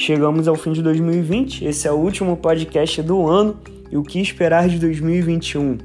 chegamos ao fim de 2020. Esse é o último podcast do ano. E o que esperar de 2021?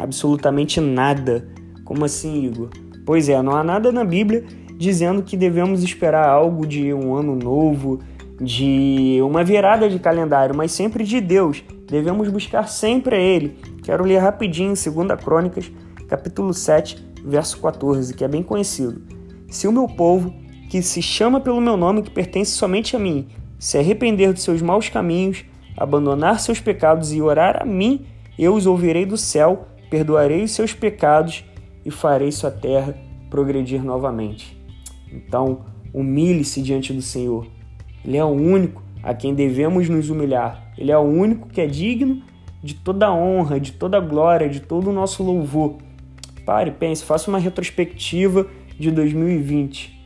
Absolutamente nada. Como assim, Igor? Pois é, não há nada na Bíblia dizendo que devemos esperar algo de um ano novo, de uma virada de calendário, mas sempre de Deus. Devemos buscar sempre a Ele. Quero ler rapidinho 2 Crônicas, capítulo 7, verso 14, que é bem conhecido. Se o meu povo, que se chama pelo meu nome, que pertence somente a mim, se arrepender dos seus maus caminhos, abandonar seus pecados e orar a mim, eu os ouvirei do céu, perdoarei os seus pecados e farei sua terra progredir novamente. Então, humilhe-se diante do Senhor. Ele é o único a quem devemos nos humilhar. Ele é o único que é digno de toda a honra, de toda a glória, de todo o nosso louvor. Pare, pense, faça uma retrospectiva de 2020.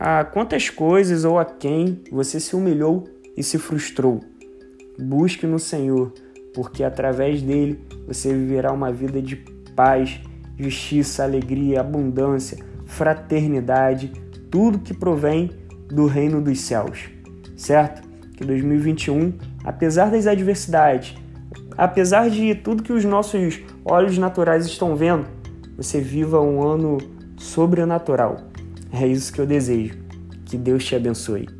A quantas coisas ou a quem você se humilhou e se frustrou. Busque no Senhor, porque através dele você viverá uma vida de paz, justiça, alegria, abundância, fraternidade, tudo que provém do reino dos céus. Certo? Que 2021, apesar das adversidades, apesar de tudo que os nossos olhos naturais estão vendo, você viva um ano sobrenatural. É isso que eu desejo. Que Deus te abençoe.